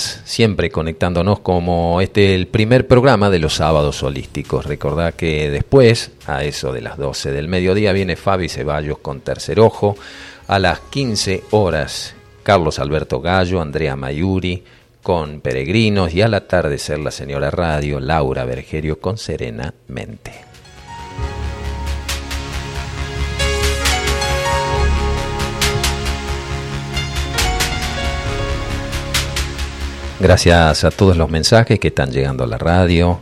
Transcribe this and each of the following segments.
siempre conectándonos como este el primer programa de los sábados holísticos. Recordad que después, a eso de las 12 del mediodía, viene Fabi Ceballos con Tercer Ojo. A las 15 horas, Carlos Alberto Gallo, Andrea Mayuri con Peregrinos y al atardecer la señora Radio, Laura Bergerio con Serena Mente. Gracias a todos los mensajes que están llegando a la radio.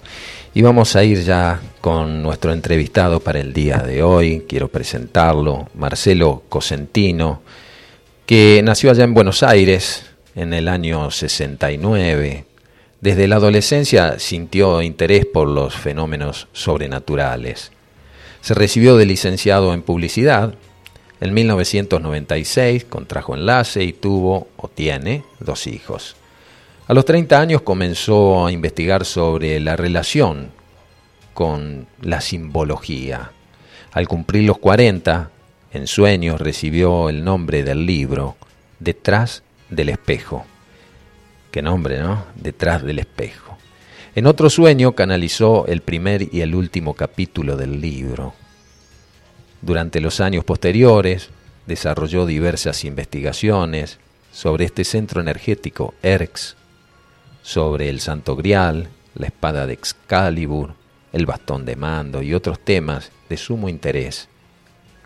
Y vamos a ir ya con nuestro entrevistado para el día de hoy. Quiero presentarlo, Marcelo Cosentino, que nació allá en Buenos Aires en el año 69. Desde la adolescencia sintió interés por los fenómenos sobrenaturales. Se recibió de licenciado en publicidad. En 1996 contrajo enlace y tuvo o tiene dos hijos. A los 30 años comenzó a investigar sobre la relación con la simbología. Al cumplir los 40, en sueños recibió el nombre del libro Detrás del espejo. Qué nombre, ¿no? Detrás del espejo. En otro sueño canalizó el primer y el último capítulo del libro. Durante los años posteriores desarrolló diversas investigaciones sobre este centro energético, ERX, sobre el Santo Grial, la espada de Excalibur, el bastón de mando y otros temas de sumo interés,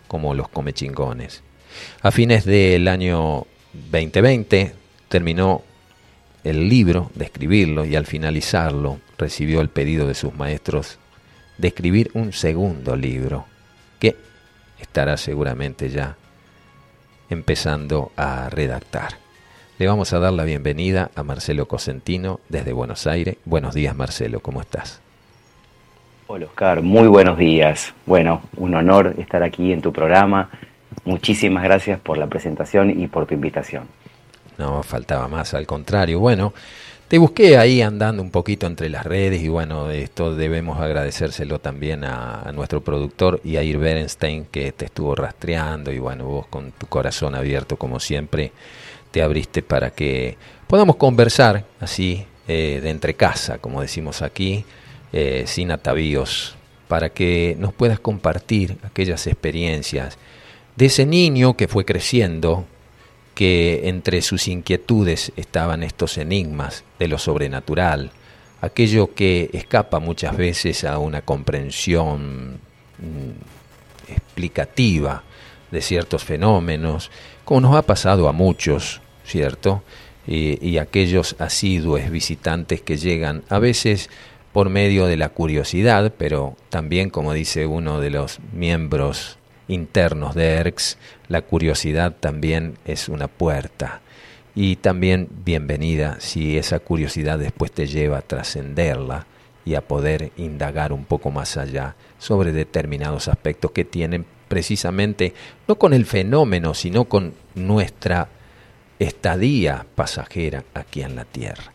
como los comechingones. A fines del año 2020 terminó el libro de escribirlo y al finalizarlo recibió el pedido de sus maestros de escribir un segundo libro que estará seguramente ya empezando a redactar. Le vamos a dar la bienvenida a Marcelo Cosentino desde Buenos Aires. Buenos días Marcelo, ¿cómo estás? Hola Oscar, muy buenos días. Bueno, un honor estar aquí en tu programa. Muchísimas gracias por la presentación y por tu invitación. No, faltaba más, al contrario. Bueno, te busqué ahí andando un poquito entre las redes y bueno, esto debemos agradecérselo también a, nuestro productor y a Ir Berenstein que te estuvo rastreando y bueno, vos con tu corazón abierto como siempre te abriste para que podamos conversar así eh, de entre casa, como decimos aquí, eh, sin atavíos, para que nos puedas compartir aquellas experiencias de ese niño que fue creciendo, que entre sus inquietudes estaban estos enigmas de lo sobrenatural, aquello que escapa muchas veces a una comprensión mm, explicativa de ciertos fenómenos, como nos ha pasado a muchos, ¿cierto? Y, aquellos asiduos visitantes que llegan a veces por medio de la curiosidad, pero también, como dice uno de los miembros internos de ERX, la curiosidad también es una puerta. Y también bienvenida si esa curiosidad después te lleva a trascenderla y a poder indagar un poco más allá sobre determinados aspectos que tienen precisamente no con el fenómeno, sino con nuestra estadía pasajera aquí en la Tierra.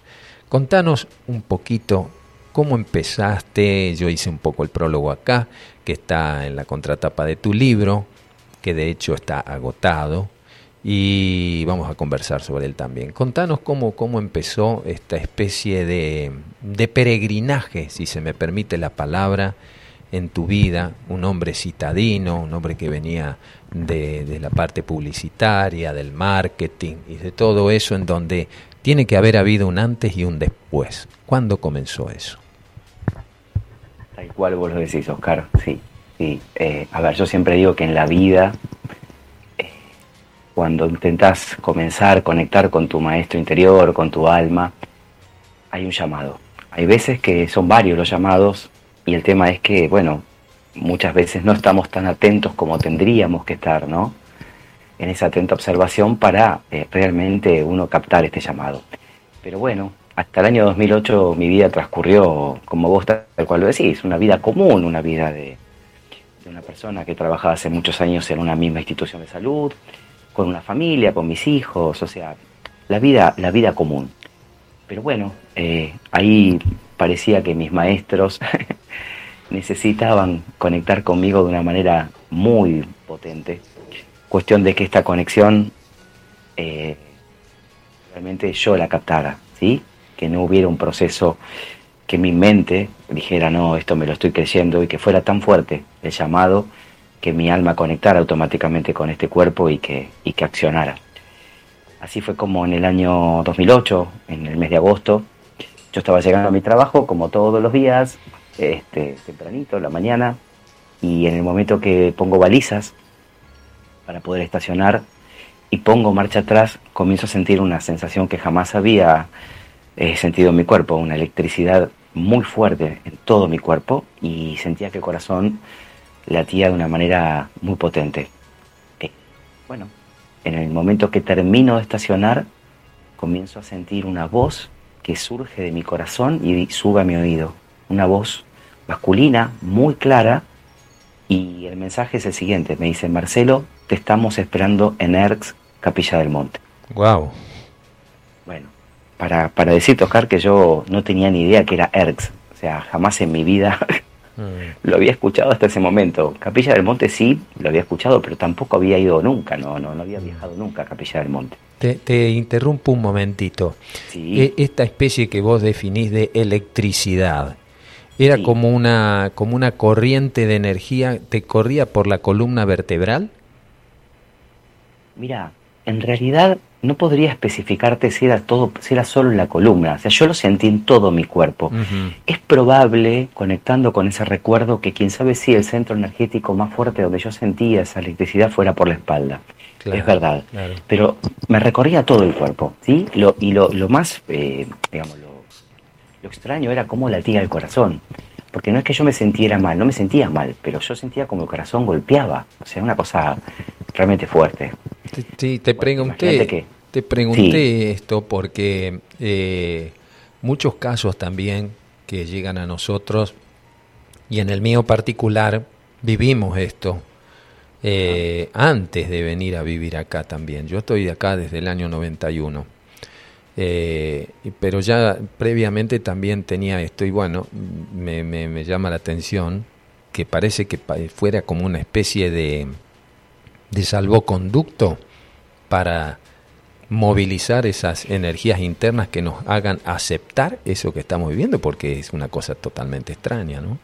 Contanos un poquito cómo empezaste, yo hice un poco el prólogo acá, que está en la contratapa de tu libro, que de hecho está agotado, y vamos a conversar sobre él también. Contanos cómo, cómo empezó esta especie de, de peregrinaje, si se me permite la palabra, en tu vida, un hombre citadino, un hombre que venía de, la parte publicitaria, del marketing y de todo eso en donde tiene que haber habido un antes y un después. ¿Cuándo comenzó eso? Tal cual vos lo decís, Oscar, sí. sí. Eh, a ver, yo siempre digo que en la vida, eh, cuando intentás comenzar, conectar con tu maestro interior, con tu alma, hay un llamado. Hay veces que son varios los llamados y el tema es que, bueno, muchas veces no estamos tan atentos como tendríamos que estar, ¿no? En esa atenta observación para eh, realmente uno captar este llamado. Pero bueno, hasta el año 2008 mi vida transcurrió, como vos tal cual lo decís, una vida común, una vida de, una persona que trabajaba hace muchos años en una misma institución de salud, con una familia, con mis hijos, o sea, la vida, la vida común. Pero bueno, eh, ahí parecía que mis maestros necesitaban conectar conmigo de una manera muy potente. Cuestión de que esta conexión eh, realmente yo la captara, ¿sí? Que no hubiera un proceso que mi mente dijera, no, esto me lo estoy creyendo y que fuera tan fuerte el llamado que mi alma conectara automáticamente con este cuerpo y que, y que accionara. Así fue como en el año 2008, en el mes de agosto, yo estaba llegando a mi trabajo como todos los días, este, tempranito, la mañana, y en el momento que pongo balizas para poder estacionar y pongo marcha atrás, comienzo a sentir una sensación que jamás había eh, sentido en mi cuerpo, una electricidad muy fuerte en todo mi cuerpo y sentía que el corazón latía de una manera muy potente. Eh, bueno, en el momento que termino de estacionar, comienzo a sentir una voz que surge de mi corazón y sube a mi oído. Una voz masculina, muy clara, y el mensaje es el siguiente. Me dice, Marcelo, te estamos esperando en ERX, Capilla del Monte. Wow. Bueno, para, para decirte, Oscar, que yo no tenía ni idea que era ERX. O sea, jamás en mi vida mm. lo había escuchado hasta ese momento. Capilla del Monte sí, lo había escuchado, pero tampoco había ido nunca, no, no, no había viajado nunca a Capilla del Monte. Te, interrumpo un momentito. E, esta especie que vos definís de electricidad, era como una como una corriente de energía, te corría por la columna vertebral. Mira, en realidad no podría especificarte si era todo, si era solo en la columna. O sea, yo lo sentí en todo mi cuerpo. Es probable, conectando con ese recuerdo, que quién sabe si el centro energético más fuerte donde yo sentía esa electricidad fuera por la espalda es verdad. Pero me recorría todo el cuerpo, ¿sí? Lo, y lo, lo más, eh, digamos, lo, extraño era cómo latía el corazón. Porque no es que yo me sintiera mal, no me sentía mal, pero yo sentía como el corazón golpeaba. O sea, una cosa realmente fuerte. Sí, te pregunté, te pregunté esto porque eh, muchos casos también que llegan a nosotros, y en el mío particular, vivimos esto eh, antes de venir a vivir acá también. Yo estoy acá desde el año 91. Eh, pero ya previamente también tenía esto y bueno, me, me, llama la atención que parece que fuera como una especie de, de salvoconducto para movilizar esas energías internas que nos hagan aceptar eso que estamos viviendo, porque es una cosa totalmente extraña, ¿no?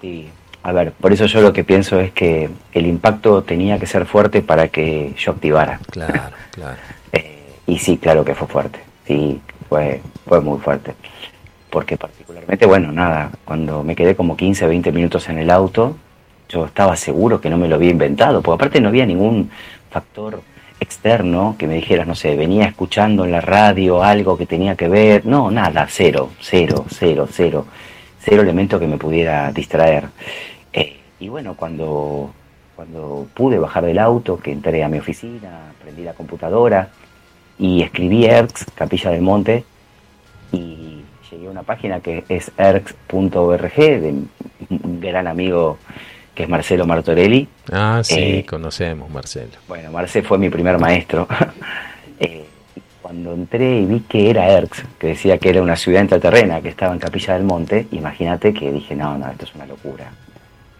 Sí, a ver, por eso yo lo que pienso es que el impacto tenía que ser fuerte para que yo activara. Claro, claro. Eh, y sí, claro que fue fuerte. Sí, fue, fue muy fuerte. Porque particularmente, bueno, nada, cuando me quedé como 15, 20 minutos en el auto, yo estaba seguro que no me lo había inventado, porque aparte no había ningún factor externo que me dijera, no sé, venía escuchando en la radio algo que tenía que ver, no, nada, cero, cero, cero, cero, cero elemento que me pudiera distraer. Eh, y bueno, cuando, cuando pude bajar del auto, que entré a mi oficina, prendí la computadora y escribí ERX, Capilla del Monte, y llegué a una página que es erx.org, de un gran amigo que es Marcelo Martorelli. Ah, sí, eh, conocemos Marcelo. Bueno, Marcelo fue mi primer maestro. Eh, cuando entré y vi que era ERX, que decía que era una ciudad intraterrena que estaba en Capilla del Monte, imagínate que dije, no, no, esto es una locura.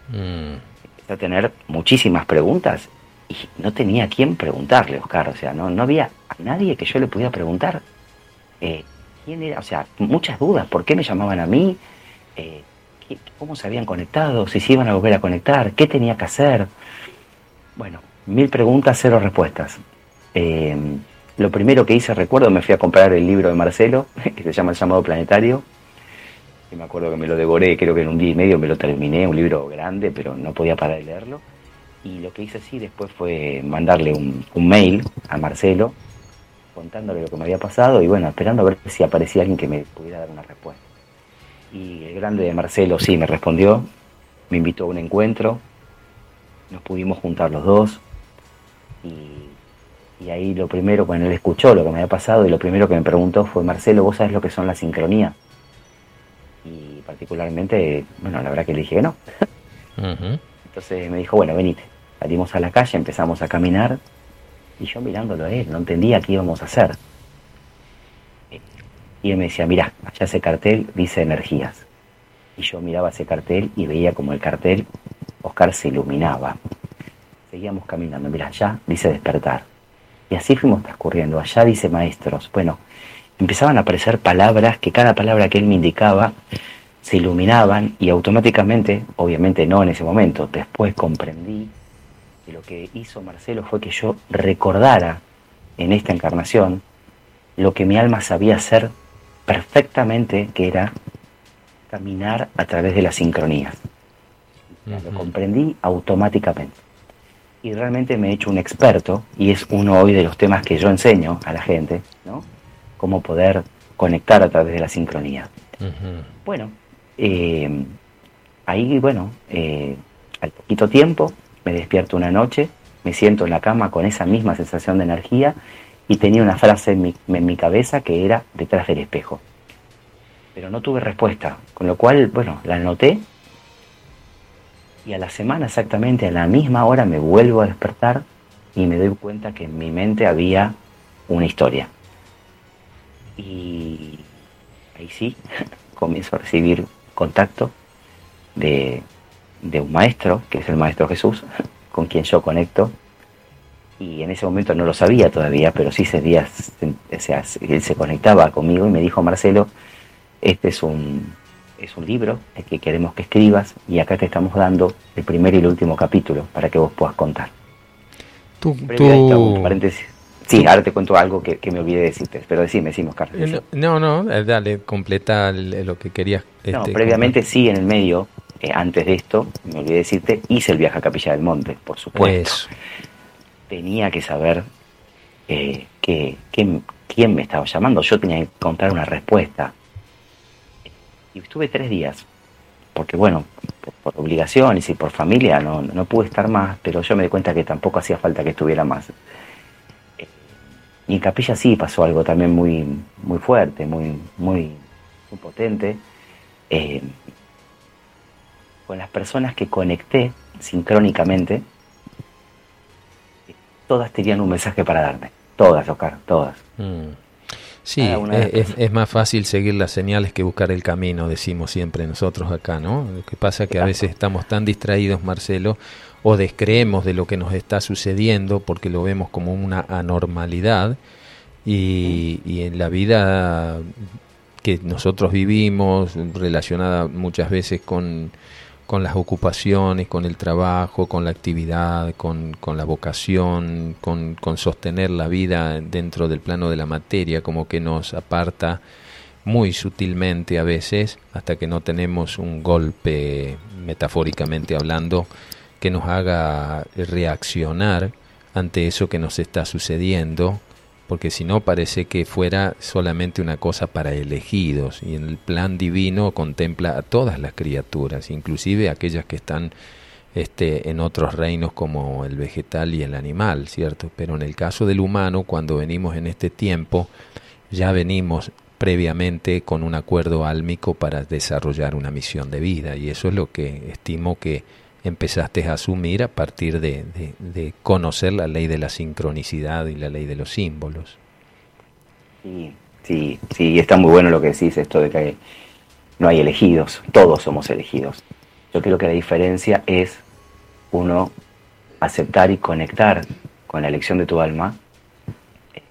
Mm. a tener muchísimas preguntas y no tenía a quién preguntarle, Oscar. O sea, no, no había a nadie que yo le pudiera preguntar eh, quién era. O sea, muchas dudas. ¿Por qué me llamaban a mí? Eh, ¿Cómo se habían conectado? ¿Si se iban a volver a conectar? ¿Qué tenía que hacer? Bueno, mil preguntas, cero respuestas. Eh, lo primero que hice, recuerdo, me fui a comprar el libro de Marcelo, que se llama El llamado planetario, me acuerdo que me lo devoré, creo que en un día y medio me lo terminé, un libro grande, pero no podía parar de leerlo. Y lo que hice así después fue mandarle un, mail a Marcelo contándole lo que me había pasado y bueno, esperando a ver si aparecía alguien que me pudiera dar una respuesta. Y el grande de Marcelo sí me respondió, me invitó a un encuentro, nos pudimos juntar los dos y, y ahí lo primero, cuando él escuchó lo que me había pasado y lo primero que me preguntó fue, Marcelo, ¿vos sabes lo que son las sincronías? y particularmente, bueno, la verdad que le dije que no. Entonces me dijo, bueno, venite. Salimos a la calle, empezamos a caminar y yo mirándolo a él, no entendía qué íbamos a hacer. Y él me decía, mira, allá ese cartel dice energías. Y yo miraba ese cartel y veía como el cartel, Oscar se iluminaba. Seguíamos caminando, mira, allá dice despertar. Y así fuimos transcurriendo, allá dice maestros. Bueno, empezaban a aparecer palabras que cada palabra que él me indicaba se iluminaban y automáticamente, obviamente no en ese momento, después comprendí que lo que hizo Marcelo fue que yo recordara en esta encarnación lo que mi alma sabía hacer perfectamente, que era caminar a través de las sincronías. Lo comprendí automáticamente. Y realmente me he hecho un experto, y es uno hoy de los temas que yo enseño a la gente, ¿no? Cómo poder conectar a través de la sincronía. Bueno, eh, ahí, bueno, eh, al poquito tiempo me despierto una noche, me siento en la cama con esa misma sensación de energía y tenía una frase en mi, en mi cabeza que era detrás del espejo. Pero no tuve respuesta, con lo cual, bueno, la anoté y a la semana exactamente, a la misma hora, me vuelvo a despertar y me doy cuenta que en mi mente había una historia. Y ahí sí, comienzo a recibir contacto de, un maestro, que es el Maestro Jesús, con quien yo conecto. Y en ese momento no lo sabía todavía, pero sí ese día él se conectaba conmigo y me dijo, Marcelo, este es un, es un libro que queremos que escribas y acá te estamos dando el primer y el último capítulo para que vos puedas contar. Tú, paréntesis. Sí, ahora te cuento algo que, me olvidé decirte, pero decime, decimos, Carlos. Eh, no, no, dale, completa lo que querías. no, este, previamente sí, en el medio, eh, antes de esto, me olvidé decirte, hice el viaje a Capilla del Monte, por supuesto. Tenía que saber que, quién me estaba llamando, yo tenía que encontrar una respuesta. Y estuve tres días, porque bueno, por, obligaciones y por familia no, no pude estar más, pero yo me di cuenta que tampoco hacía falta que estuviera más. Y en Capilla sí pasó algo también muy, muy fuerte, muy, muy, potente. Eh, con las personas que conecté sincrónicamente, todas tenían un mensaje para darme. Todas, Oscar, todas. Mm. Sí, es, más fácil seguir las señales que buscar el camino, decimos siempre nosotros acá, ¿no? Lo que pasa es que a veces estamos tan distraídos, Marcelo, o descreemos de lo que nos está sucediendo porque lo vemos como una anormalidad y, en la vida que nosotros vivimos, relacionada muchas veces con, con las ocupaciones, con el trabajo, con la actividad, con, con la vocación, con, con, sostener la vida dentro del plano de la materia, como que nos aparta muy sutilmente a veces, hasta que no tenemos un golpe, metafóricamente hablando, que nos haga reaccionar ante eso que nos está sucediendo, porque si no parece que fuera solamente una cosa para elegidos, y en el plan divino contempla a todas las criaturas, inclusive aquellas que están este, en otros reinos como el vegetal y el animal, ¿cierto? Pero en el caso del humano, cuando venimos en este tiempo, ya venimos previamente con un acuerdo álmico para desarrollar una misión de vida, y eso es lo que estimo que empezaste a asumir a partir de, conocer la ley de la sincronicidad y la ley de los símbolos. Sí, sí, sí, está muy bueno lo que decís, esto de que no hay elegidos, todos somos elegidos. Yo creo que la diferencia es uno aceptar y conectar con la elección de tu alma eh,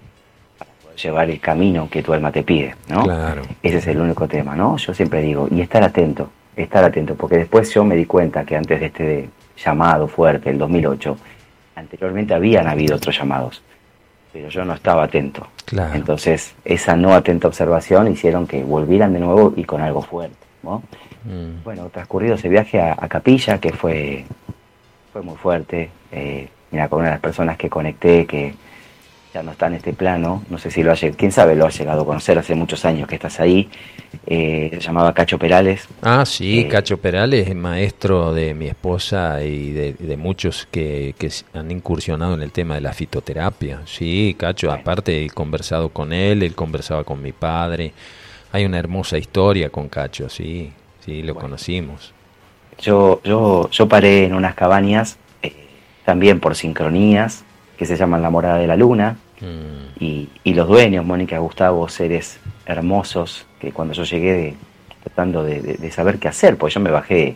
para poder llevar el camino que tu alma te pide, ¿no? Claro. Ese es el único tema, ¿no? Yo siempre digo, y estar atento, estar atento, porque después yo me di cuenta que antes de este llamado fuerte, el 2008, anteriormente habían habido otros llamados, pero yo no estaba atento. Entonces, esa no atenta observación hicieron que volvieran de nuevo y con algo fuerte. ¿no? Mm. Bueno, transcurrido ese viaje a, Capilla, que fue, fue muy fuerte, eh, mira, con una de las personas que conecté, que ya no está en este plano, no sé si lo ha quién sabe, lo ha llegado a conocer hace muchos años que estás ahí, eh, se llamaba Cacho Perales. Ah, sí, eh, Cacho Perales es maestro de mi esposa y de, muchos que, han incursionado en el tema de la fitoterapia. Sí, Cacho, aparte he conversado con él, él conversaba con mi padre, hay una hermosa historia con Cacho, sí, sí, lo conocimos. Yo, yo, yo paré en unas cabañas, eh, también por sincronías, que se llaman La Morada de la Luna, mm. y, los dueños, Mónica Gustavo, seres hermosos, que cuando yo llegué tratando de, saber qué hacer, pues yo me bajé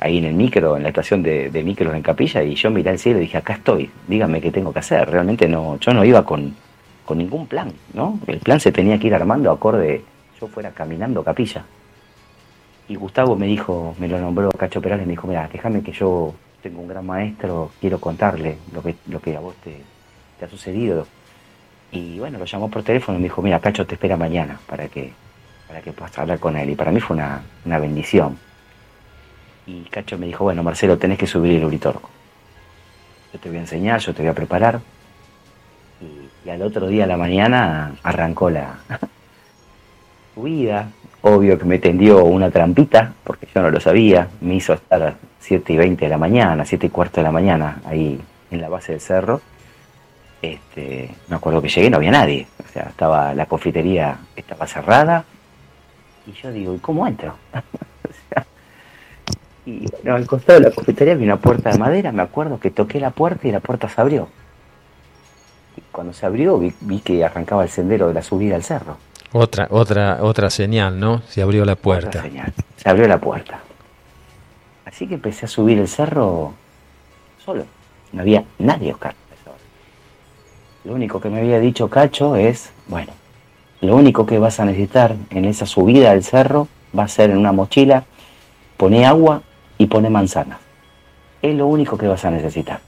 ahí en el micro, en la estación de, de micros en Capilla, y yo miré al cielo y dije, acá estoy, dígame qué tengo que hacer. Realmente no, yo no iba con, con ningún plan, ¿no? El plan se tenía que ir armando acorde yo fuera caminando capilla. Y Gustavo me dijo, me lo nombró Cacho Perales, me dijo, mira, déjame que yo tengo un gran maestro, quiero contarle lo que, lo que a vos te, te ha sucedido. Y bueno, lo llamó por teléfono y me dijo, mira, Cacho te espera mañana para que, para que puedas hablar con él. Y para mí fue una, una bendición. Y Cacho me dijo, bueno, Marcelo, tenés que subir el Uritorco. Yo te voy a enseñar, yo te voy a preparar. Y, al otro día a la mañana arrancó la subida. Obvio que me tendió una trampita, porque yo no lo sabía. Me hizo estar a 7 y 20 de la mañana, 7 y cuarto de la mañana, ahí en la base del cerro este, me acuerdo que llegué no había nadie, o sea, estaba la confitería estaba cerrada y yo digo, ¿y cómo entro? y bueno, al costado de la confitería había una puerta de madera, me acuerdo que toqué la puerta y la puerta se abrió. Y cuando se abrió vi, vi que arrancaba el sendero de la subida al cerro. Otra, otra, otra señal, ¿no? Se abrió la puerta. Señal. Se abrió la puerta. Así que empecé a subir el cerro solo. No había nadie, Oscar. Lo único que me había dicho Cacho es, bueno, lo único que vas a necesitar en esa subida del cerro va a ser en una mochila, pone agua y pone manzanas. Es lo único que vas a necesitar.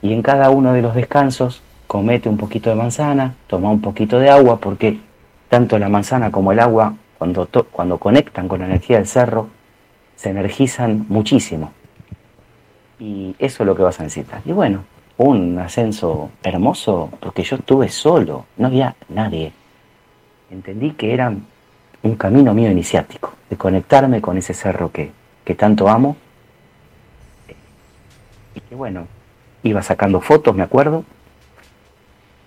Y en cada uno de los descansos, comete un poquito de manzana, toma un poquito de agua, porque tanto la manzana como el agua, cuando, cuando conectan con la energía del cerro, se energizan muchísimo. Y eso es lo que vas a necesitar. Y bueno, un ascenso hermoso porque yo estuve solo, no había nadie. Entendí que era un camino mío iniciático, de conectarme con ese cerro que, que tanto amo. Y que bueno, iba sacando fotos, me acuerdo.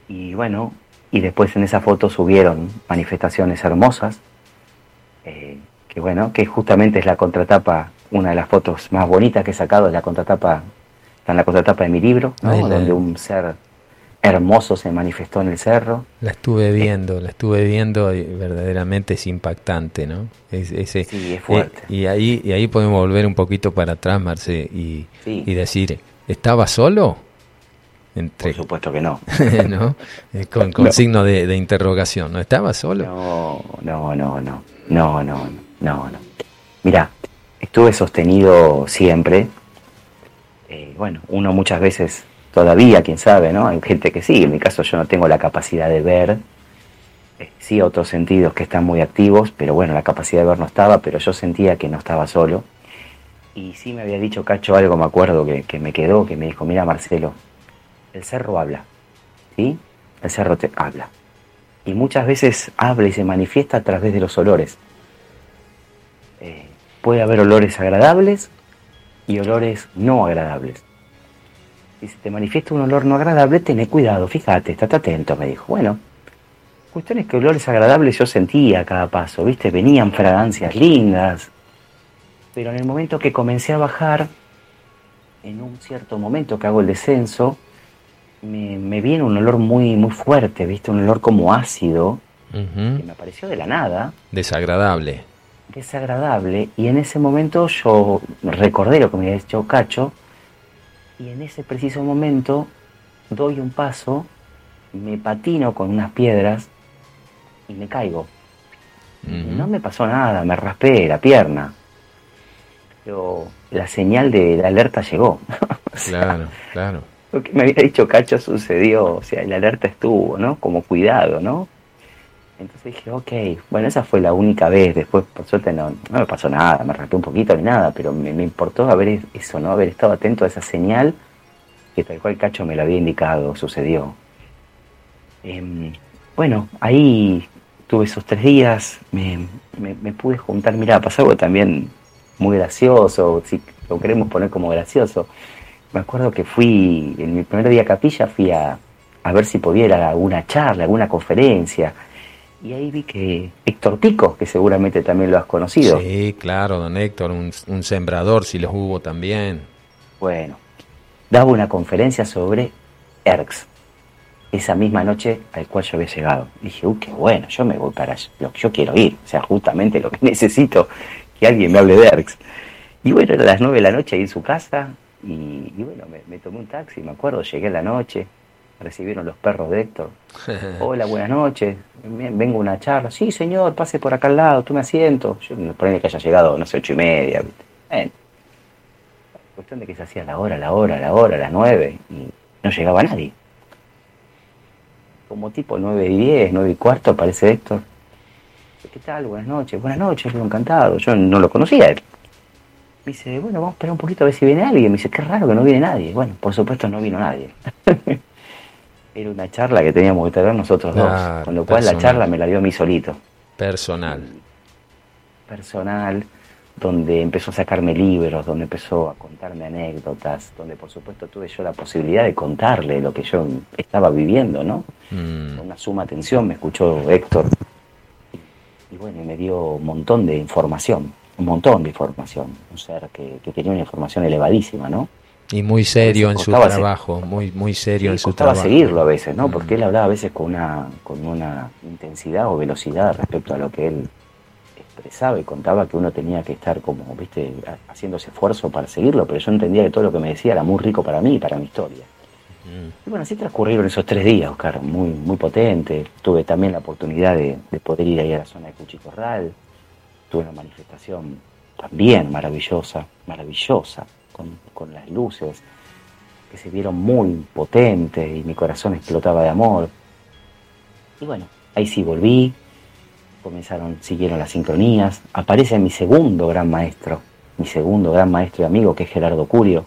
Y bueno, y después en esa foto subieron manifestaciones hermosas, eh, que bueno, que justamente es la contratapa, una de las fotos más bonitas que he sacado es la contratapa Está en la contratapa de mi libro, donde un ser hermoso se manifestó en el cerro. La estuve viendo, la estuve viendo y verdaderamente es impactante, ¿no? sí, es fuerte. Eh, y, ahí, y ahí podemos volver un poquito para atrás, Marce, y, y decir, ¿estaba solo? Entre, Por supuesto que no. ¿No? Con, con signo de, de, interrogación, ¿no estaba solo? No, no, no, no, no, no, no, no. Mira, estuve sostenido siempre eh, bueno, uno muchas veces todavía, quién sabe, ¿no? Hay gente que sí, en mi caso yo no tengo la capacidad de ver, eh, sí otros sentidos que están muy activos, pero bueno, la capacidad de ver no estaba, pero yo sentía que no estaba solo. Y sí me había dicho Cacho algo, me acuerdo, que, me quedó, que me dijo, mira Marcelo, el cerro habla, ¿sí? El cerro te habla. Y muchas veces habla y se manifiesta a través de los olores. Eh, puede haber olores agradables y olores no agradables. Si se te manifiesta un olor no agradable, ten cuidado, fíjate, estate atento, me dijo. Bueno, cuestión es que olores agradables yo sentía a cada paso, ¿viste? Venían fragancias lindas, pero en el momento que comencé a bajar, en un cierto momento que hago el descenso, me, viene un olor muy, muy fuerte, ¿viste? Un olor como ácido, que me apareció de la nada. Desagradable desagradable y en ese momento yo recordé lo que me había dicho Cacho y en ese preciso momento doy un paso, me patino con unas piedras y me caigo. No me pasó nada, me raspé la pierna. Pero la señal de la alerta llegó. claro, claro. Lo que me había dicho Cacho sucedió, o sea, la alerta estuvo, ¿no? Como cuidado, ¿no? Entonces dije, ok, bueno, esa fue la única vez, después por suerte no, no me pasó nada, me raspé un poquito ni nada, pero me, importó haber eso, ¿no? Haber estado atento a esa señal que tal cual Cacho me lo había indicado, sucedió. Em, bueno, ahí tuve esos tres días, me, me, pude juntar, mira, pasó algo también muy gracioso, si lo queremos poner como gracioso. Me acuerdo que fui, en mi primer día a capilla, fui a, a ver si podía ir a alguna charla, alguna conferencia y ahí vi que Héctor Pico, que seguramente también lo has conocido. Sí, claro, don Héctor, un, sembrador, si los hubo también. Bueno, daba una conferencia sobre ERX, esa misma noche al cual yo había llegado. dije, uy, qué bueno, yo me voy para lo que yo quiero ir, o sea, justamente lo que necesito, que alguien me hable de ERX. Y bueno, era las nueve de la noche ahí en su casa, y, bueno, me, me tomé un taxi, me acuerdo, llegué en la noche, recibieron los perros de Héctor. Hola, buenas noches, vengo a una charla. Sí, señor, pase por acá al lado, tome asiento. Yo me ponía que haya llegado, no sé, ocho y media. ¿viste? cuestión de que se hacía la hora, la hora, la hora, las nueve, y no llegaba nadie. Como tipo nueve y diez, nueve y cuarto aparece Héctor. ¿Qué tal? Buenas noches. Buenas noches, encantado. Yo no lo conocía él. Me dice, bueno, vamos a esperar un poquito a ver si viene alguien. Me dice, qué raro que no viene nadie. Bueno, por supuesto no vino nadie. Era una charla que teníamos que tener nosotros dos. Con lo cual la charla me la dio a mí solito. Personal. Personal, donde empezó a sacarme libros, donde empezó a contarme anécdotas, donde por supuesto tuve yo la posibilidad de contarle lo que yo estaba viviendo, ¿no? Mm. Con una suma atención me escuchó Héctor. Y bueno, me dio un montón de información un montón de información, un ser que, tenía una información elevadísima, ¿no? Y muy serio en su trabajo, muy muy serio en su trabajo. seguirlo a veces, ¿no? Porque mm. él hablaba a veces con una, con una intensidad o velocidad respecto a lo que él expresaba y contaba que uno tenía que estar como, viste, haciendo ese esfuerzo para seguirlo, pero yo entendía que todo lo que me decía era muy rico para mí y para mi historia. Mm. Y bueno, así transcurrieron esos tres días, Oscar, muy, muy potente. Tuve también la oportunidad de, poder ir ahí a la zona de Cuchicorral, tuve una manifestación también maravillosa, maravillosa, con, las luces que se vieron muy potentes y mi corazón explotaba de amor. Y bueno, ahí sí volví, comenzaron, siguieron las sincronías, aparece mi segundo gran maestro, mi segundo gran maestro y amigo que es Gerardo Curio,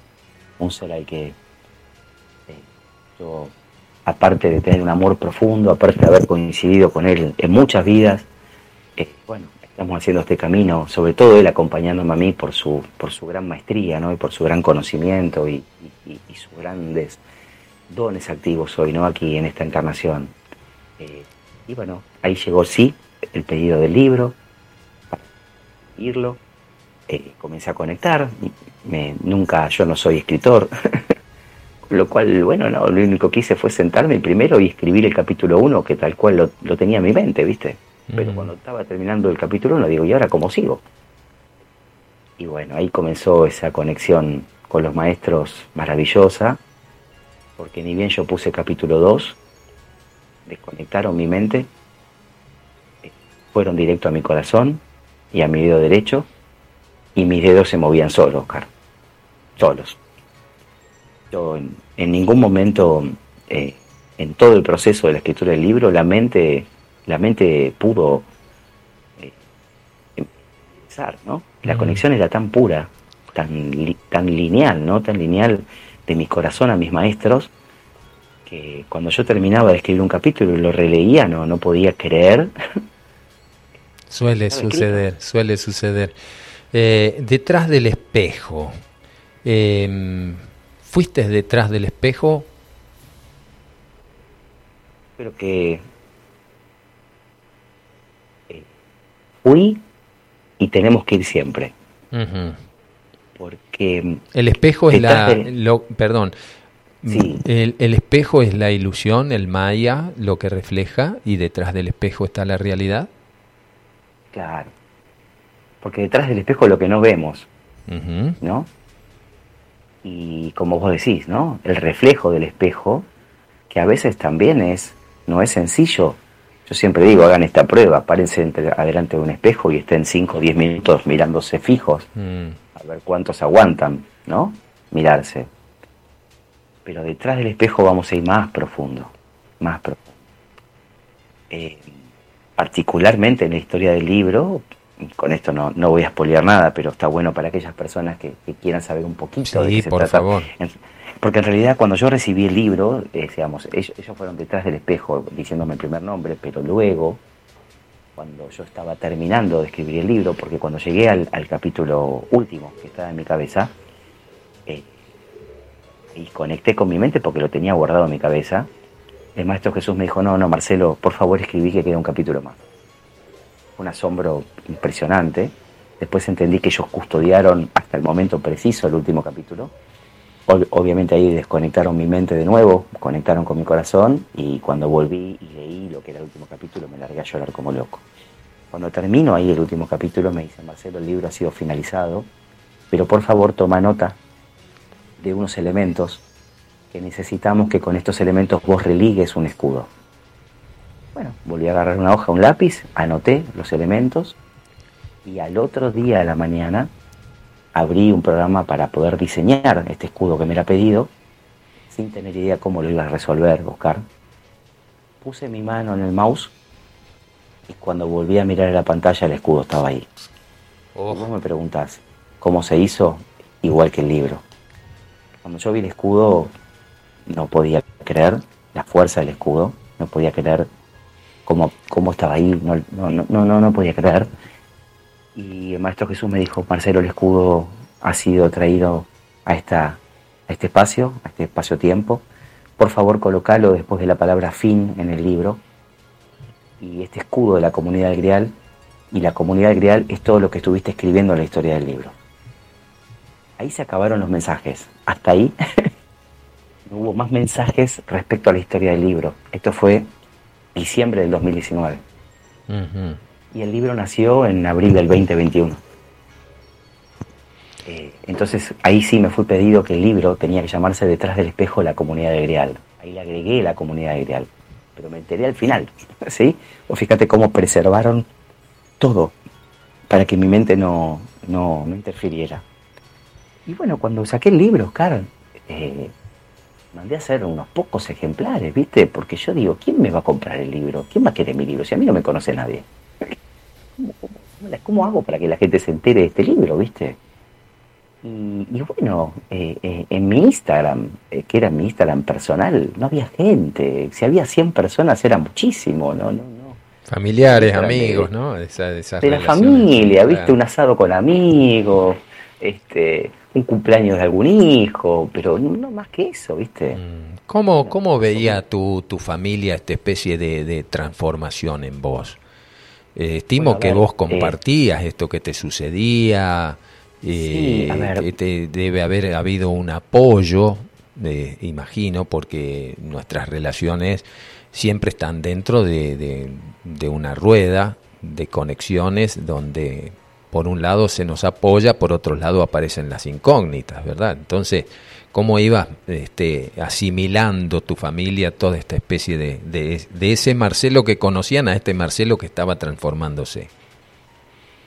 un ser al que eh, yo, aparte de tener un amor profundo, aparte de haber coincidido con él en muchas vidas, eh, bueno, estamos haciendo este camino, sobre todo él acompañándome a mí por su, por su gran maestría, ¿no? Y por su gran conocimiento y, sus grandes dones activos hoy, ¿no? Aquí en esta encarnación. Eh, y bueno, ahí llegó sí el pedido del libro, irlo, eh, comencé a conectar, nunca, yo no soy escritor, lo cual, bueno, no, lo único que hice fue sentarme primero y escribir el capítulo 1, que tal cual lo tenía en mi mente, ¿viste? Pero cuando estaba terminando el capítulo 1, digo, ¿y ahora cómo sigo? Y bueno, ahí comenzó esa conexión con los maestros maravillosa, porque ni bien yo puse capítulo 2, desconectaron mi mente, eh, fueron directo a mi corazón y a mi dedo derecho, y mis dedos se movían solos, Oscar, solos. Yo en, ningún momento, eh, en todo el proceso de la escritura del libro, la mente la mente pudo eh, empezar, ¿no? La mm. conexión era tan pura, tan, tan lineal, ¿no? Tan lineal de mi corazón a mis maestros, que cuando yo terminaba de escribir un capítulo y lo releía, no, no podía creer. Suele suceder, suele suceder. Eh, detrás del espejo. Em, ¿Fuiste detrás del espejo? Creo que fui y tenemos que ir siempre. Porque el espejo es la lo, perdón. El, el, espejo es la ilusión, el maya, lo que refleja y detrás del espejo está la realidad. Claro. Porque detrás del espejo es lo que no vemos, ¿no? Y como vos decís, ¿no? El reflejo del espejo, que a veces también es, no es sencillo yo siempre digo, hagan esta prueba, párense adelante de un espejo y estén 5 o 10 minutos mirándose fijos, mm. a ver cuántos aguantan, ¿no? Mirarse. Pero detrás del espejo vamos a ir más profundo, más profundo. Eh, particularmente en la historia del libro, con esto no, no voy a spoilear nada, pero está bueno para aquellas personas que, quieran saber un poquito de qué se por Favor. Porque en realidad cuando yo recibí el libro, eh, digamos, ellos, fueron detrás del espejo diciéndome el primer nombre, pero luego, cuando yo estaba terminando de escribir el libro, porque cuando llegué al, capítulo último que estaba en mi cabeza, eh, y conecté con mi mente porque lo tenía guardado en mi cabeza, el maestro Jesús me dijo, no, no, Marcelo, por favor escribí que queda un capítulo más. Un asombro impresionante. Después entendí que ellos custodiaron hasta el momento preciso el último capítulo obviamente ahí desconectaron mi mente de nuevo, conectaron con mi corazón y cuando volví y leí lo que era el último capítulo me largué a llorar como loco. Cuando termino ahí el último capítulo me dicen, Marcelo, el libro ha sido finalizado, pero por favor toma nota de unos elementos que necesitamos que con estos elementos vos religues un escudo. Bueno, volví a agarrar una hoja, un lápiz, anoté los elementos y al otro día de la mañana abrí un programa para poder diseñar este escudo que me era pedido, sin tener idea cómo lo iba a resolver, Oscar. Puse mi mano en el mouse y cuando volví a mirar la pantalla el escudo estaba ahí. Oh. vos me preguntás, ¿cómo se hizo? Igual que el libro. Cuando yo vi el escudo, no podía creer la fuerza del escudo, no podía creer cómo, cómo estaba ahí, no, no, no, no, podía creer. Y el Maestro Jesús me dijo, Marcelo, el escudo ha sido traído a, esta, este espacio, a este espacio-tiempo. Por favor, colocalo después de la palabra fin en el libro. Y este escudo de la comunidad del Grial, y la comunidad del Grial es todo lo que estuviste escribiendo en la historia del libro. Ahí se acabaron los mensajes. Hasta ahí no hubo más mensajes respecto a la historia del libro. Esto fue diciembre del 2019. Y el libro nació en abril del 2021. Eh, entonces ahí sí me fue pedido que el libro tenía que llamarse Detrás del espejo la comunidad de Grial. Ahí le agregué la comunidad de Grial. Pero me enteré al final, ¿sí? O fíjate cómo preservaron todo para que mi mente no, no, no interfiriera. Y bueno, cuando saqué el libro, Oscar, eh, mandé a hacer unos pocos ejemplares, ¿viste? Porque yo digo, ¿quién me va a comprar el libro? ¿Quién va a querer mi libro? Si a mí no me conoce nadie. ¿Cómo, hago para que la gente se entere de este libro, viste? Y, bueno, eh, eh, en mi Instagram, que era mi Instagram personal, no había gente. Si había 100 personas era muchísimo, ¿no? no, no. Familiares, amigos, ¿no? de la familia, ¿viste? Un asado con amigos, este un cumpleaños de algún hijo, pero no más que eso, ¿viste? Mm. ¿Cómo, cómo veía tu, tu familia esta especie de, transformación en vos? Eh, estimo que vos eh, compartías esto que te sucedía, eh, te, debe haber habido un apoyo, imagino, porque nuestras relaciones siempre están dentro de, de una rueda de conexiones donde por un lado se nos apoya, por otro lado aparecen las incógnitas, ¿verdad? Entonces, ¿cómo ibas este, asimilando tu familia toda esta especie de, de, ese Marcelo que conocían a este Marcelo que estaba transformándose?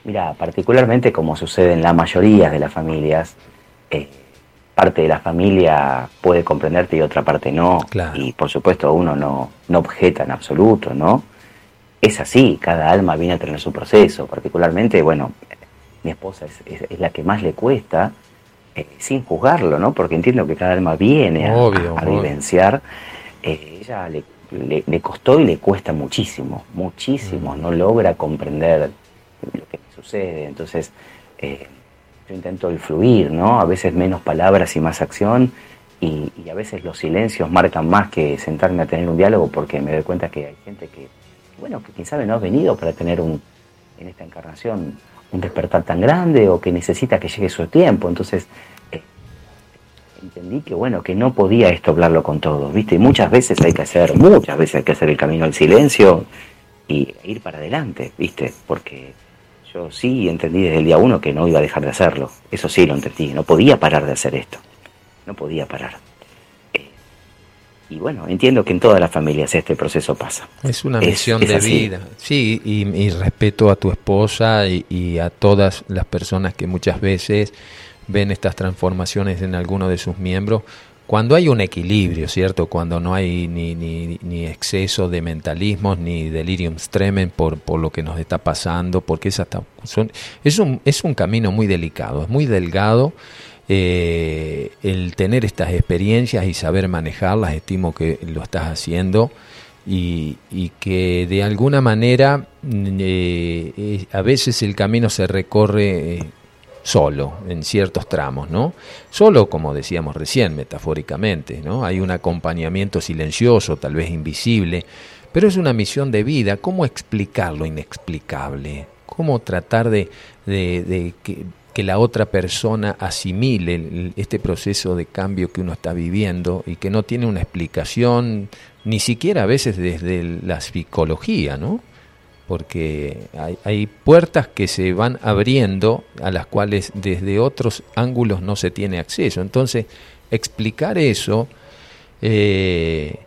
Mira, particularmente como sucede en la mayoría de las familias, eh, parte de la familia puede comprenderte y otra parte no. Y por supuesto uno no, no objeta en absoluto, ¿no? Es así, cada alma viene a tener su proceso, particularmente, bueno, mi esposa es, la que más le cuesta, eh, sin juzgarlo, ¿no? Porque entiendo que cada alma viene a, vivenciar. Eh, ella le, costó y le cuesta muchísimo, muchísimo, mm. no logra comprender lo que sucede. Entonces, eh, yo intento el fluir, ¿no? A veces menos palabras y más acción. Y, y, a veces los silencios marcan más que sentarme a tener un diálogo porque me doy cuenta que hay gente que, bueno, que quién sabe no ha venido para tener un, en esta encarnación un despertar tan grande o que necesita que llegue su tiempo. Entonces, eh, entendí que bueno, que no podía esto hablarlo con todos, ¿viste? Y muchas veces hay que hacer, muchas veces hay que hacer el camino al silencio y ir para adelante, ¿viste? Porque yo sí entendí desde el día uno que no iba a dejar de hacerlo. Eso sí lo entendí, no podía parar de hacer esto. No podía parar y bueno, entiendo que en todas las familias este proceso pasa. Es una misión de vida, sí, y, respeto a tu esposa y, a todas las personas que muchas veces ven estas transformaciones en alguno de sus miembros. Cuando hay un equilibrio, ¿cierto? Cuando no hay ni, ni, ni exceso de mentalismos ni delirium tremens por, por lo que nos está pasando, porque es, hasta, son, es, un, es un camino muy delicado, es muy delgado eh, el tener estas experiencias y saber manejarlas, estimo que lo estás haciendo y, que de alguna manera mm, eh, eh, a veces el camino se recorre solo en ciertos tramos, ¿no? Solo, como decíamos recién, metafóricamente, ¿no? Hay un acompañamiento silencioso, tal vez invisible, pero es una misión de vida. ¿Cómo explicar lo inexplicable? ¿Cómo tratar de, de, de que que la otra persona asimile este proceso de cambio que uno está viviendo y que no tiene una explicación ni siquiera a veces desde la psicología, ¿no? Porque hay, hay puertas que se van abriendo a las cuales desde otros ángulos no se tiene acceso. Entonces, explicar eso Eh,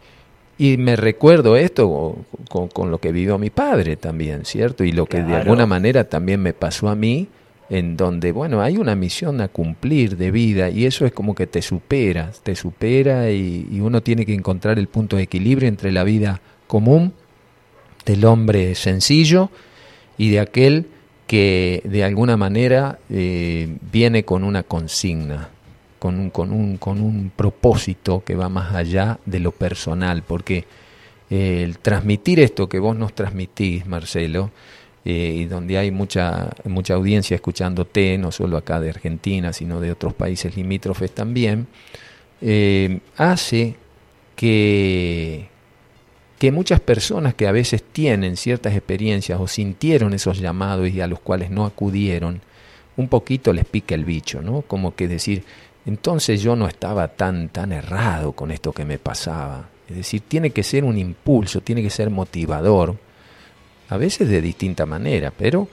y me recuerdo esto con, lo que vivió mi padre también, ¿cierto? Y lo que de alguna manera también me pasó a mí, en donde, bueno, hay una misión a cumplir de vida y eso es como que te supera, te supera y, uno tiene que encontrar el punto de equilibrio entre la vida común del hombre sencillo y de aquel que de alguna manera eh, viene con una consigna, con un, con, un, con un propósito que va más allá de lo personal, porque eh, el transmitir esto que vos nos transmitís, Marcelo, eh, y donde hay mucha, mucha audiencia escuchándote, no solo acá de Argentina, sino de otros países limítrofes también, hace que, que muchas personas que a veces tienen ciertas experiencias o sintieron esos llamados y a los cuales no acudieron, un poquito les pica el bicho, ¿no? Como que decir, entonces yo no estaba tan, tan errado con esto que me pasaba. Es decir, tiene que ser un impulso, tiene que ser motivador, a veces de distinta manera, pero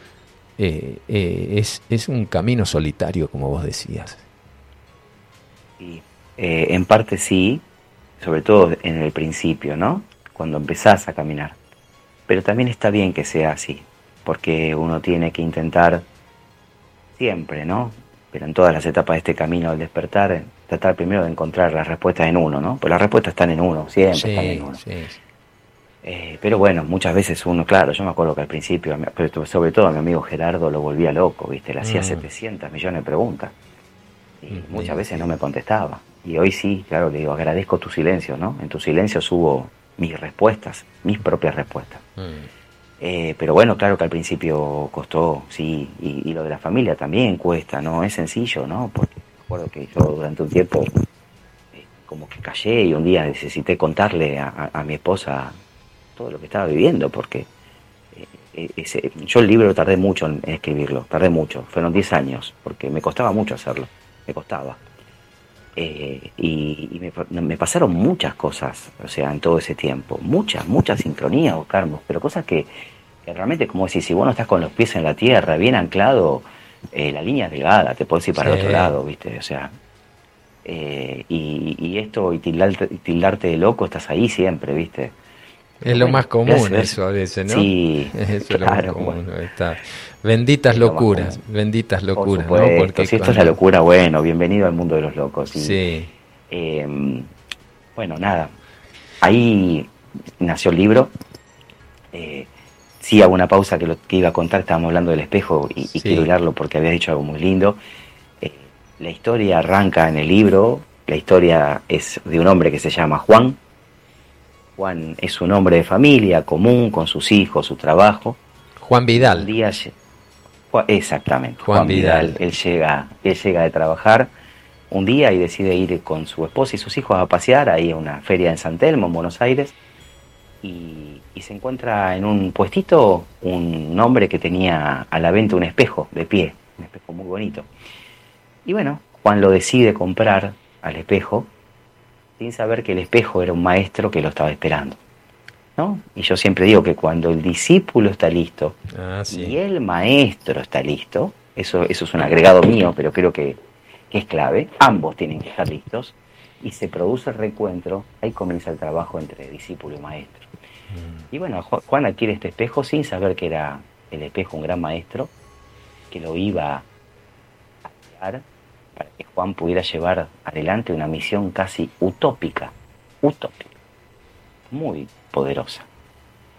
eh, eh, es, es, un camino solitario, como vos decías. Sí, eh, en parte sí, sobre todo en el principio, ¿no? cuando empezás a caminar. Pero también está bien que sea así, porque uno tiene que intentar siempre, ¿no? Pero en todas las etapas de este camino al despertar, tratar primero de encontrar las respuestas en uno, ¿no? Pues las respuestas están en uno, siempre están en uno. Eh, pero bueno, muchas veces uno, claro, yo me acuerdo que al principio, pero sobre todo a mi amigo Gerardo lo volvía loco, ¿viste? Le hacía 700 mm. millones de preguntas y mm, muchas veces no me contestaba. Y hoy sí, claro, le digo, agradezco tu silencio, ¿no? En tu silencio subo mis respuestas, mis propias respuestas. Mm. Eh, pero bueno, claro que al principio costó, sí, y, lo de la familia también cuesta, ¿no? Es sencillo, ¿no? Porque recuerdo que yo durante un tiempo eh, como que callé y un día necesité contarle a, mi esposa todo lo que estaba viviendo, porque eh, yo el libro tardé mucho en escribirlo, tardé mucho, fueron 10 años, porque me costaba mucho hacerlo, me costaba. Eh, y, me, pasaron muchas cosas, o sea, en todo ese tiempo, muchas, muchas sincronías, o Carlos, pero cosas que, realmente, como decir, si vos no estás con los pies en la tierra, bien anclado, eh, la línea es delgada, te puedes ir para el otro lado, ¿viste? O sea, eh, y, esto, y tildarte, de loco, estás ahí siempre, ¿viste? Es lo más común eso a veces, ¿no? Sí, claro, Benditas locuras, benditas locuras. ¿no? Porque si esto es la locura, bueno, bienvenido al mundo de los locos. sí. Em, bueno, nada, ahí nació el libro. Eh, sí, hago una pausa que lo que iba a contar, estábamos hablando del espejo y, quiero hablarlo porque había dicho algo muy lindo. Eh, la historia arranca en el libro, la historia es de un hombre que se llama Juan. Juan es un hombre de familia común, con sus hijos, su trabajo. Juan Vidal. Día, Exactamente, Juan, Vidal. Él llega, él llega de trabajar un día y decide ir con su esposa y sus hijos a pasear ahí a una feria en San Telmo, en Buenos Aires, y, se encuentra en un puestito un hombre que tenía a la venta un espejo de pie, un espejo muy bonito. Y bueno, Juan lo decide comprar al espejo sin saber que el espejo era un maestro que lo estaba esperando. Y yo siempre digo que cuando el discípulo está listo ah, y el maestro está listo, eso, eso es un agregado mío, pero creo que, es clave, ambos tienen que estar listos, y se produce el reencuentro, ahí comienza el trabajo entre discípulo y maestro. Mm. Y bueno, Juan adquiere este espejo sin saber que era el espejo un gran maestro, que lo iba a crear para que Juan pudiera llevar adelante una misión casi utópica, utópica, muy poderosa.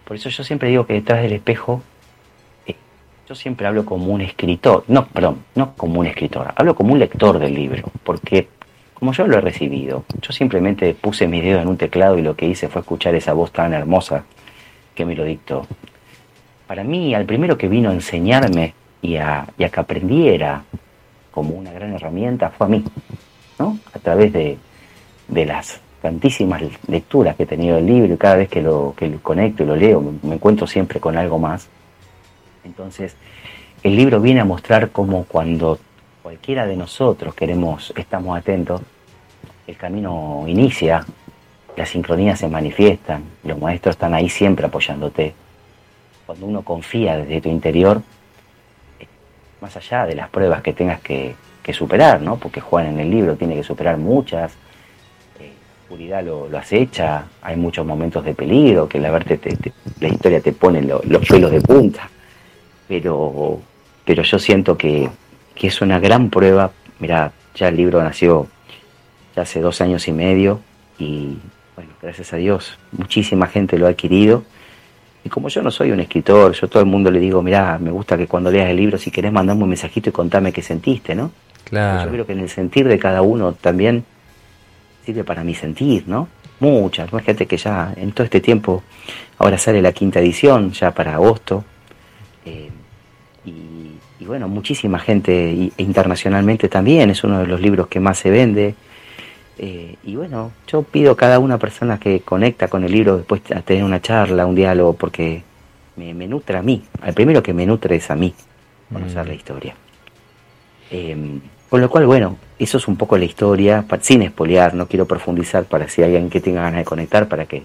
Por eso yo siempre digo que detrás del espejo, eh, yo siempre hablo como un escritor, no, perdón, no como un escritor, hablo como un lector del libro, porque como yo lo he recibido, yo simplemente puse mis dedos en un teclado y lo que hice fue escuchar esa voz tan hermosa que me lo dictó. Para mí, al primero que vino a enseñarme y a, y a que aprendiera como una gran herramienta fue a mí, ¿no? A través de, las tantísimas lecturas que he tenido del libro y cada vez que lo, conecto y lo leo me, encuentro siempre con algo más. Entonces, el libro viene a mostrar cómo cuando cualquiera de nosotros queremos, estamos atentos, el camino inicia, las sincronías se manifiestan, los maestros están ahí siempre apoyándote. Cuando uno confía desde tu interior, más allá de las pruebas que tengas que, superar, ¿no? Porque Juan en el libro tiene que superar muchas, oscuridad lo, acecha, hay muchos momentos de peligro, que la, verte la historia te pone los pelos de punta, pero, pero yo siento que, que es una gran prueba, mira, ya el libro nació ya hace dos años y medio y bueno, gracias a Dios, muchísima gente lo ha adquirido. Y como yo no soy un escritor, yo a todo el mundo le digo, mira, me gusta que cuando leas el libro, si querés mandarme un mensajito y contame qué sentiste, ¿no? Claro. Yo creo que en el sentir de cada uno también sirve para mi sentir, ¿no? Muchas, gente que ya en todo este tiempo, ahora sale la quinta edición, ya para agosto, eh, y, bueno, muchísima gente internacionalmente también, es uno de los libros que más se vende. Eh, y bueno, yo pido a cada una persona que conecta con el libro después a tener una charla, un diálogo, porque me, nutre a mí. El primero que me nutre es a mí, conocer mm. la historia. Eh, con lo cual, bueno, eso es un poco la historia, sin espolear, no quiero profundizar para si hay alguien que tenga ganas de conectar, para que,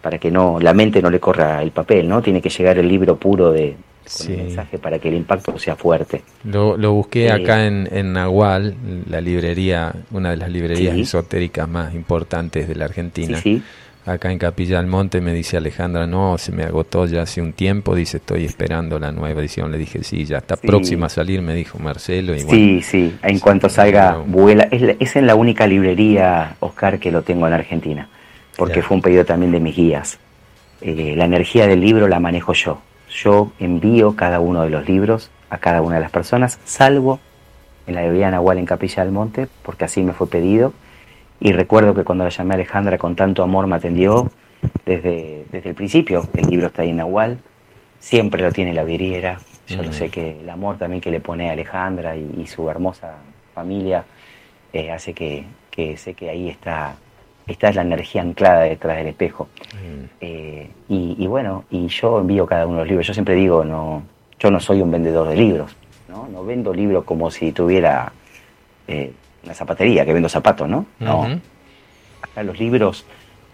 para que no, la mente no le corra el papel, ¿no? Tiene que llegar el libro puro de, con mensaje para que el impacto sea fuerte. Lo, lo busqué eh, acá en, en, Nahual, la librería, una de las librerías esotéricas más importantes de la Argentina. Sí, acá en Capilla del Monte me dice Alejandra, no, se me agotó ya hace un tiempo, dice, estoy esperando la nueva edición. Le dije, sí, ya está próxima a salir, me dijo Marcelo. Y sí, sí, en cuanto salga, vuela. Es, en la única librería, Oscar, que lo tengo en Argentina, porque fue un pedido también de mis guías. Eh, la energía del libro la manejo yo. Yo envío cada uno de los libros a cada una de las personas, salvo en la librería Nahual en Capilla del Monte, porque así me fue pedido y recuerdo que cuando la llamé a Alejandra con tanto amor me atendió desde, desde el principio. El libro está ahí en Nahual, siempre lo tiene la viriera. Yo lo sé que el amor también que le pone a Alejandra y, su hermosa familia eh, hace que, sé que ahí está, está la energía anclada detrás del espejo. Eh, y, bueno, y yo envío cada uno de los libros. Yo siempre digo, no, yo no soy un vendedor de libros, no, no vendo libros como si tuviera eh, una zapatería que vendo zapatos, ¿no? No. Acá los libros,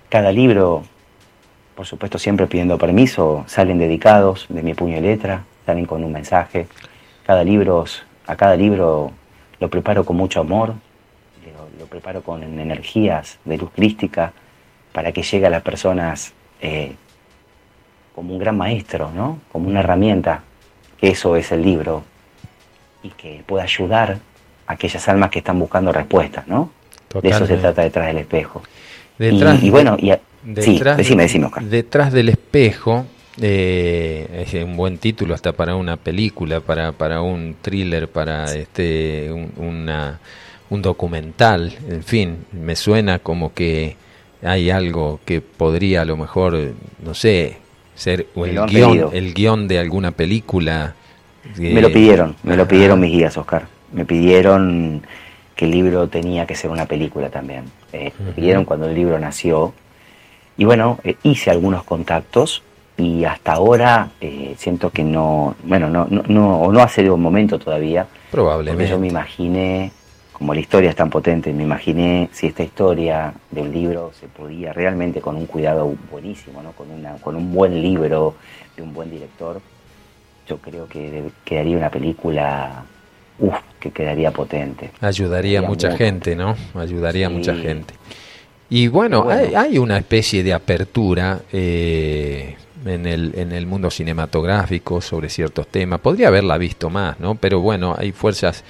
cada libro, por supuesto siempre pidiendo permiso, salen dedicados de mi puño y letra, salen con un mensaje. Cada libro, a cada libro lo preparo con mucho amor, lo, preparo con energías de luz crística para que llegue a las personas eh, como un gran maestro, ¿no? Como una herramienta, que eso es el libro, y que pueda ayudar aquellas almas que están buscando respuestas, ¿no? De eso se trata detrás del espejo. Detrás, y, bueno, y, detrás, sí, decime, decime, Oscar. Detrás del espejo, eh, es un buen título hasta para una película, para, para un thriller, para este un, una, un documental, en fin, me suena como que hay algo que podría a lo mejor, no sé, ser el guion, el guion de alguna película. me lo pidieron, me lo pidieron mis guías, Oscar me pidieron que el libro tenía que ser una película también. Eh, me pidieron cuando el libro nació. Y bueno, eh, hice algunos contactos y hasta ahora eh, siento que no, bueno, no, no, no, o no ha sido un momento todavía. Probablemente. yo me imaginé, como la historia es tan potente, me imaginé si esta historia del libro se podía realmente con un cuidado buenísimo, ¿no? con, una, con un buen libro de un buen director, yo creo que quedaría una película Uf, que quedaría potente. Ayudaría a mucha gente, ¿no? Ayudaría a mucha gente. Y bueno, Hay, una especie de apertura eh, en, el, en el mundo cinematográfico sobre ciertos temas. Podría haberla visto más, ¿no? Pero bueno, hay fuerzas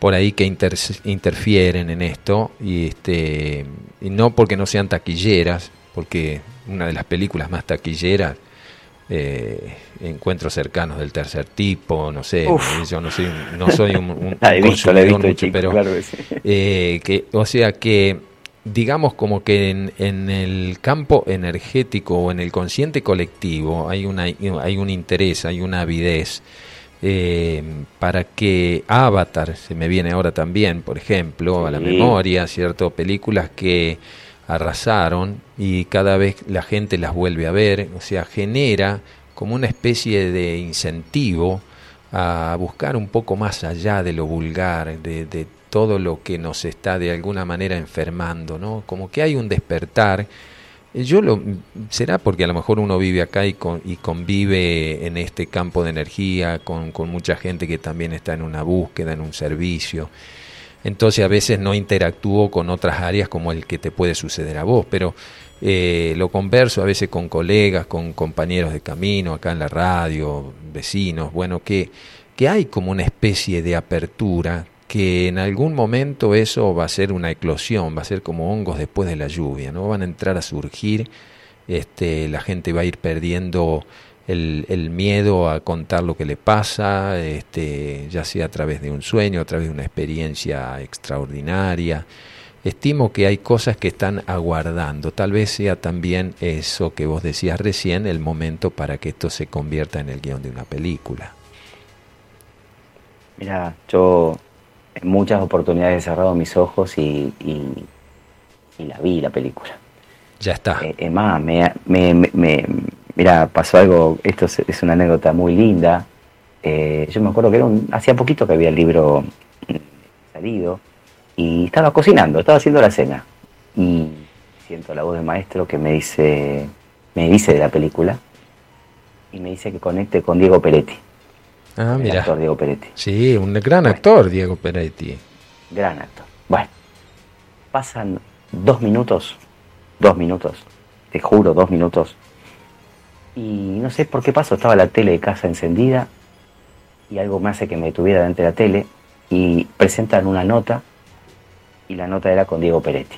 por ahí que interfieren en esto y este y no porque no sean taquilleras, porque una de las películas más taquilleras eh, encuentros cercanos del tercer tipo, no sé, yo no soy, no soy un, un, pero eh, que, o sea que digamos como que en, en, el campo energético o en el consciente colectivo hay una hay un interés, hay una avidez eh, para que Avatar se me viene ahora también, por ejemplo, a la memoria, cierto, películas que arrasaron y cada vez la gente las vuelve a ver, o sea, genera como una especie de incentivo a buscar un poco más allá de lo vulgar, de, todo lo que nos está de alguna manera enfermando, ¿no? Como que hay un despertar. Eh, yo lo será porque a lo mejor uno vive acá y, con, y convive en este campo de energía con, con mucha gente que también está en una búsqueda, en un servicio entonces a veces no interactúo con otras áreas como el que te puede suceder a vos, pero eh, lo converso a veces con colegas, con compañeros de camino, acá en la radio, vecinos, bueno, que, que hay como una especie de apertura que en algún momento eso va a ser una eclosión, va a ser como hongos después de la lluvia, ¿no? Van a entrar a surgir, este, la gente va a ir perdiendo el, el, miedo a contar lo que le pasa, este, ya sea a través de un sueño, a través de una experiencia extraordinaria. Estimo que hay cosas que están aguardando. Tal vez sea también eso que vos decías recién, el momento para que esto se convierta en el guion de una película. Mira, yo en muchas oportunidades he cerrado mis ojos y, y, la vi, la película. Ya está. Eh, es más, me, me, me, mira, pasó algo, esto es, una anécdota muy linda. Eh, yo me acuerdo que era un, hacía poquito que había el libro salido y estaba cocinando, estaba haciendo la cena y siento la voz del maestro que me dice, me dice de la película y me dice que conecte con Diego Peretti. Ah, el actor Diego Peretti. Sí, un gran actor, Diego Peretti. Gran actor. Bueno, pasan dos minutos, dos minutos, te juro, dos minutos. Y no sé por qué pasó, estaba la tele de casa encendida y algo me hace que me detuviera delante de la tele y presentan una nota y la nota era con Diego Peretti.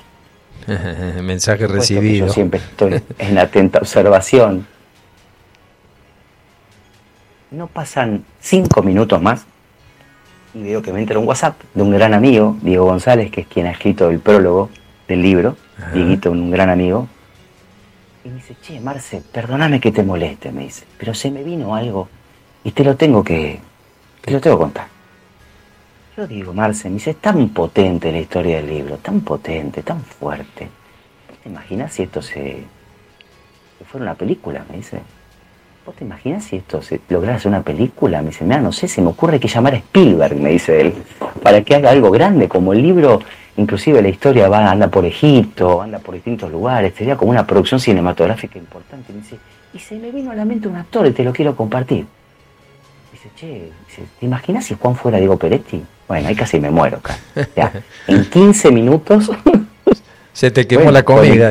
Mensaje recibido. Yo siempre estoy en atenta observación no pasan cinco minutos más y veo que me entra un WhatsApp de un gran amigo, Diego González, que es quien ha escrito el prólogo del libro, Dieguito, un gran amigo. Y me dice, che, Marce, perdóname que te moleste, me dice, pero se me vino algo y te lo tengo que, te lo tengo que contar. Yo digo, Marce, me dice, es tan potente la historia del libro, tan potente, tan fuerte. ¿Te imaginas si esto se, se fuera una película? Me dice. ¿Vos te imaginas si esto se lograra hacer una película? Me dice, mira, no sé, se me ocurre que llamar a Spielberg, me dice él, para que haga algo grande, como el libro, inclusive la historia va, anda por Egipto, anda por distintos lugares, sería como una producción cinematográfica importante. Me dice, y se me vino a la mente un actor y te lo quiero compartir. Dice, che, ¿te imaginas si Juan fuera Diego Peretti? Bueno, ahí casi me muero, acá. en 15 minutos... se te quemó la comida.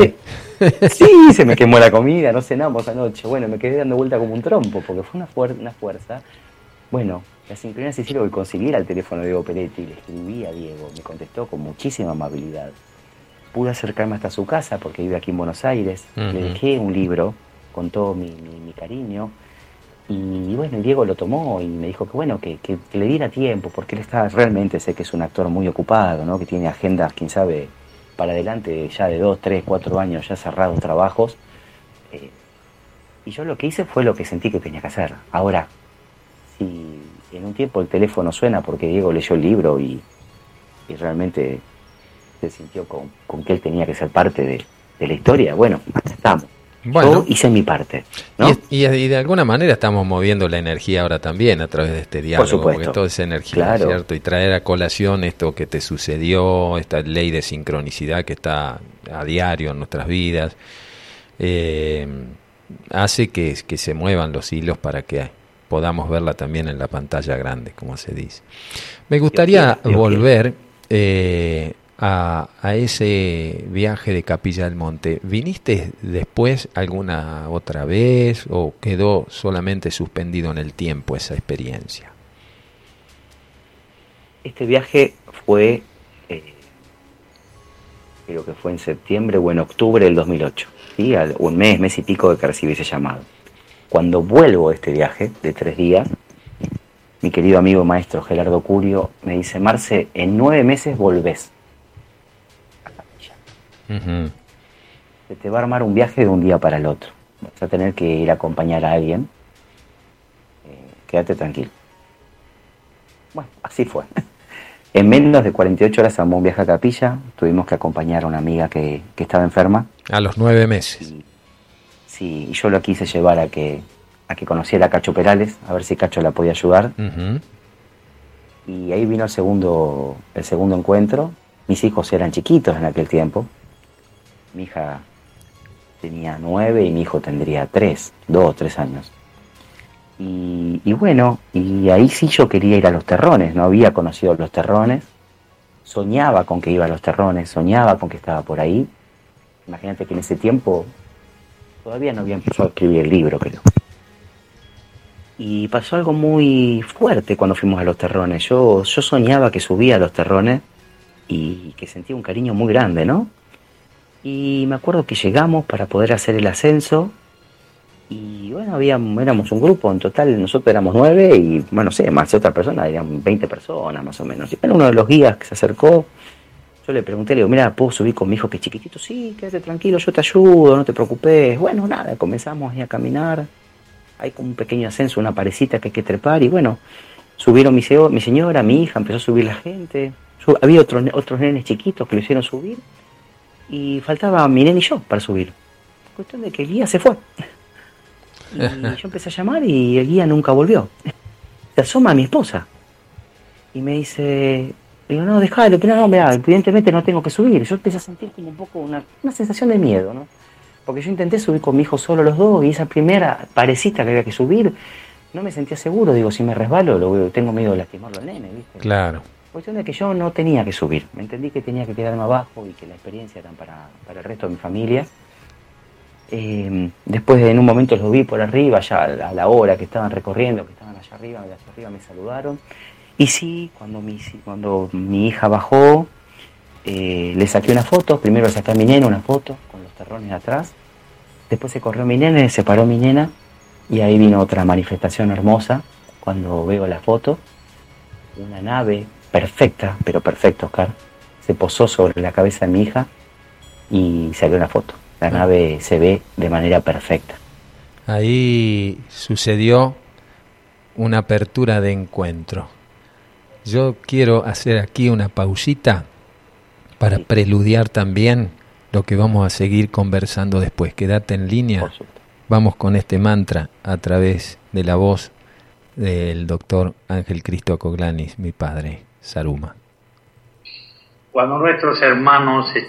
Sí, se me quemó la comida, no cenamos anoche. Bueno, me quedé dando vuelta como un trompo, porque fue una, una fuerza. Bueno, la sincronía se hicieron que conseguir al teléfono de Diego Peretti, le escribí a Diego, me contestó con muchísima amabilidad. Pude acercarme hasta su casa, porque vive aquí en Buenos Aires, le dejé un libro con todo mi, cariño. Y bueno, Diego lo tomó y me dijo que bueno, que, que, le diera tiempo, porque él está realmente, sé que es un actor muy ocupado, ¿no? que tiene agendas, quién sabe, para adelante ya de dos, tres, cuatro años ya cerrados trabajos. Eh, y yo lo que hice fue lo que sentí que tenía que hacer. Ahora, si en un tiempo el teléfono suena porque Diego leyó el libro y, realmente se sintió con, con, que él tenía que ser parte de, de la historia, bueno, estamos. Bueno, Yo hice mi parte. Y, de alguna manera estamos moviendo la energía ahora también a través de este diálogo, porque todo es energía, ¿cierto? Y traer a colación esto que te sucedió, esta ley de sincronicidad que está a diario en nuestras vidas, eh, hace que, que se muevan los hilos para que podamos verla también en la pantalla grande, como se dice. Me gustaría volver eh, a, ese viaje de Capilla del Monte, ¿viniste después alguna otra vez o quedó solamente suspendido en el tiempo esa experiencia? Este viaje fue, eh, creo que fue en septiembre o en octubre del 2008, ¿sí? un mes, mes y pico de que recibí ese llamado. Cuando vuelvo a este viaje de tres días, mi querido amigo maestro Gerardo Curio me dice, Marce, en nueve meses volvés se te va a armar un viaje de un día para el otro. Vas a tener que ir a acompañar a alguien. Eh, quédate tranquilo. Bueno, así fue. En menos de 48 horas armó un viaje a Capilla. Tuvimos que acompañar a una amiga que, estaba enferma. A los nueve meses. sí, y yo lo quise llevar a que, a que conociera a Cacho Perales, a ver si Cacho la podía ayudar. Y ahí vino el segundo, el segundo encuentro. Mis hijos eran chiquitos en aquel tiempo. Mi hija tenía nueve y mi hijo tendría tres, dos tres años. Y, bueno, y ahí sí yo quería ir a los terrones, no había conocido los terrones. soñaba con que iba a los terrones, soñaba con que estaba por ahí. Imagínate que en ese tiempo todavía no había empezado a escribir el libro, creo. Y pasó algo muy fuerte cuando fuimos a los terrones. Yo, yo soñaba que subía a los terrones y que sentía un cariño muy grande, ¿no? Y me acuerdo que llegamos para poder hacer el ascenso y bueno, habíamos, éramos un grupo, en total nosotros éramos nueve y bueno, no sé, más otra persona, eran 20 personas más o menos. Y era uno de los guías que se acercó, yo le pregunté, le digo, mira, ¿puedo subir con mi hijo que es chiquitito? Sí, quédate tranquilo, yo te ayudo, no te preocupes. Bueno, nada, comenzamos a caminar, hay como un pequeño ascenso, una parecita que hay que trepar y bueno, subieron mi, mi señora, mi hija, empezó a subir la gente, había otros, otros nenes chiquitos que lo hicieron subir y faltaba mi nene y yo para subir. Cuestión de que el guía se fue. Y yo empecé a llamar y el guía nunca volvió. Se asoma a mi esposa y me dice, digo, no, déjalo, pero no, mira, evidentemente no tengo que subir. Yo empecé a sentir como un poco una, una sensación de miedo, ¿no? Porque yo intenté subir con mi hijo solo los dos y esa primera parecita que había que subir, no me sentía seguro. Digo, si me resbalo, lo, tengo miedo de lastimarlo al nene, ¿viste? Claro. Cuestión de que yo no tenía que subir. Me entendí que tenía que quedarme abajo y que la experiencia era para, para el resto de mi familia. Eh, después en un momento los vi por arriba, ya a la hora que estaban recorriendo, que estaban allá arriba, allá arriba me saludaron. Y sí, cuando mi, cuando mi hija bajó, eh, le saqué una foto, primero le saqué a mi nena una foto con los terrones atrás, después se corrió mi nena, se paró mi nena y ahí vino otra manifestación hermosa cuando veo la foto, una nave perfecta, pero perfecta Oscar, se posó sobre la cabeza de mi hija y salió una foto la nave se ve de manera perfecta. Ahí sucedió una apertura de encuentro. Yo quiero hacer aquí una pausita para preludiar también lo que vamos a seguir conversando después. Quédate en línea. Vamos con este mantra a través de la voz del doctor Ángel Cristo Acoglanis, mi padre, Saruma. Cuando nuestros hermanos